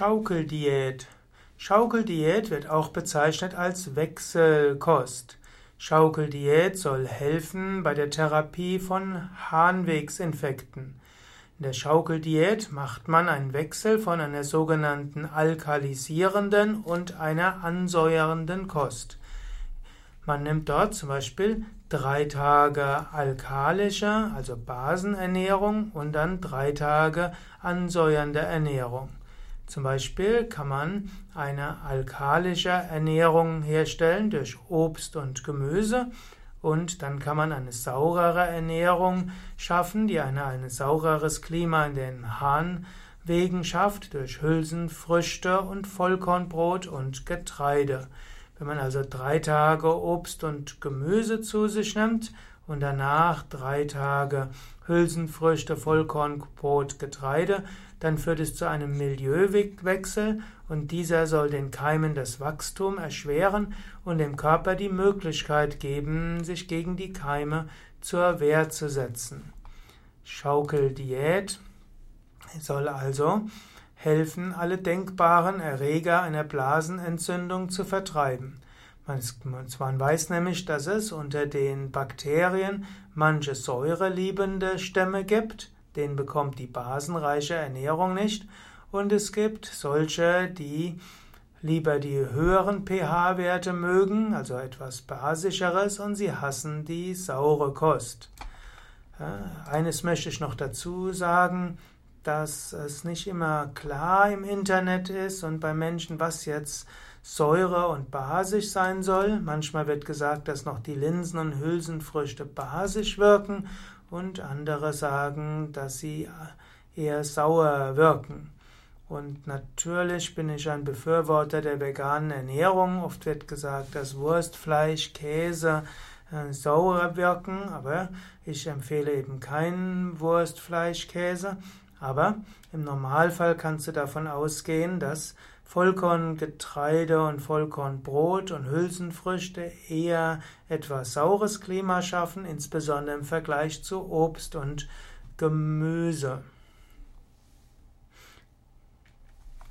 Schaukeldiät. Schaukeldiät wird auch bezeichnet als Wechselkost. Schaukeldiät soll helfen bei der Therapie von Harnwegsinfekten. In der Schaukeldiät macht man einen Wechsel von einer sogenannten alkalisierenden und einer ansäuernden Kost. Man nimmt dort zum Beispiel drei Tage alkalische, also Basenernährung und dann drei Tage ansäuernde Ernährung. Zum Beispiel kann man eine alkalische Ernährung herstellen durch Obst und Gemüse und dann kann man eine saurere Ernährung schaffen, die eine, ein saureres Klima in den Harnwegen schafft durch Hülsenfrüchte und Vollkornbrot und Getreide. Wenn man also drei Tage Obst und Gemüse zu sich nimmt und danach drei Tage Hülsenfrüchte, Vollkornbrot, Getreide, dann führt es zu einem Milieuwechsel und dieser soll den Keimen das Wachstum erschweren und dem Körper die Möglichkeit geben, sich gegen die Keime zur Wehr zu setzen. Schaukeldiät soll also helfen, alle denkbaren Erreger einer Blasenentzündung zu vertreiben. Man weiß nämlich, dass es unter den Bakterien manche säureliebende Stämme gibt, denen bekommt die basenreiche Ernährung nicht, und es gibt solche, die lieber die höheren pH-Werte mögen, also etwas basischeres, und sie hassen die saure Kost. Eines möchte ich noch dazu sagen, dass es nicht immer klar im Internet ist und bei Menschen, was jetzt Säure und basisch sein soll. Manchmal wird gesagt, dass noch die Linsen und Hülsenfrüchte basisch wirken und andere sagen, dass sie eher sauer wirken. Und natürlich bin ich ein Befürworter der veganen Ernährung. Oft wird gesagt, dass Wurst, Fleisch, Käse äh, sauer wirken, aber ich empfehle eben keinen Wurst, Fleisch, Käse. Aber im Normalfall kannst du davon ausgehen, dass Vollkorngetreide und Vollkornbrot und Hülsenfrüchte eher etwas saures Klima schaffen, insbesondere im Vergleich zu Obst und Gemüse.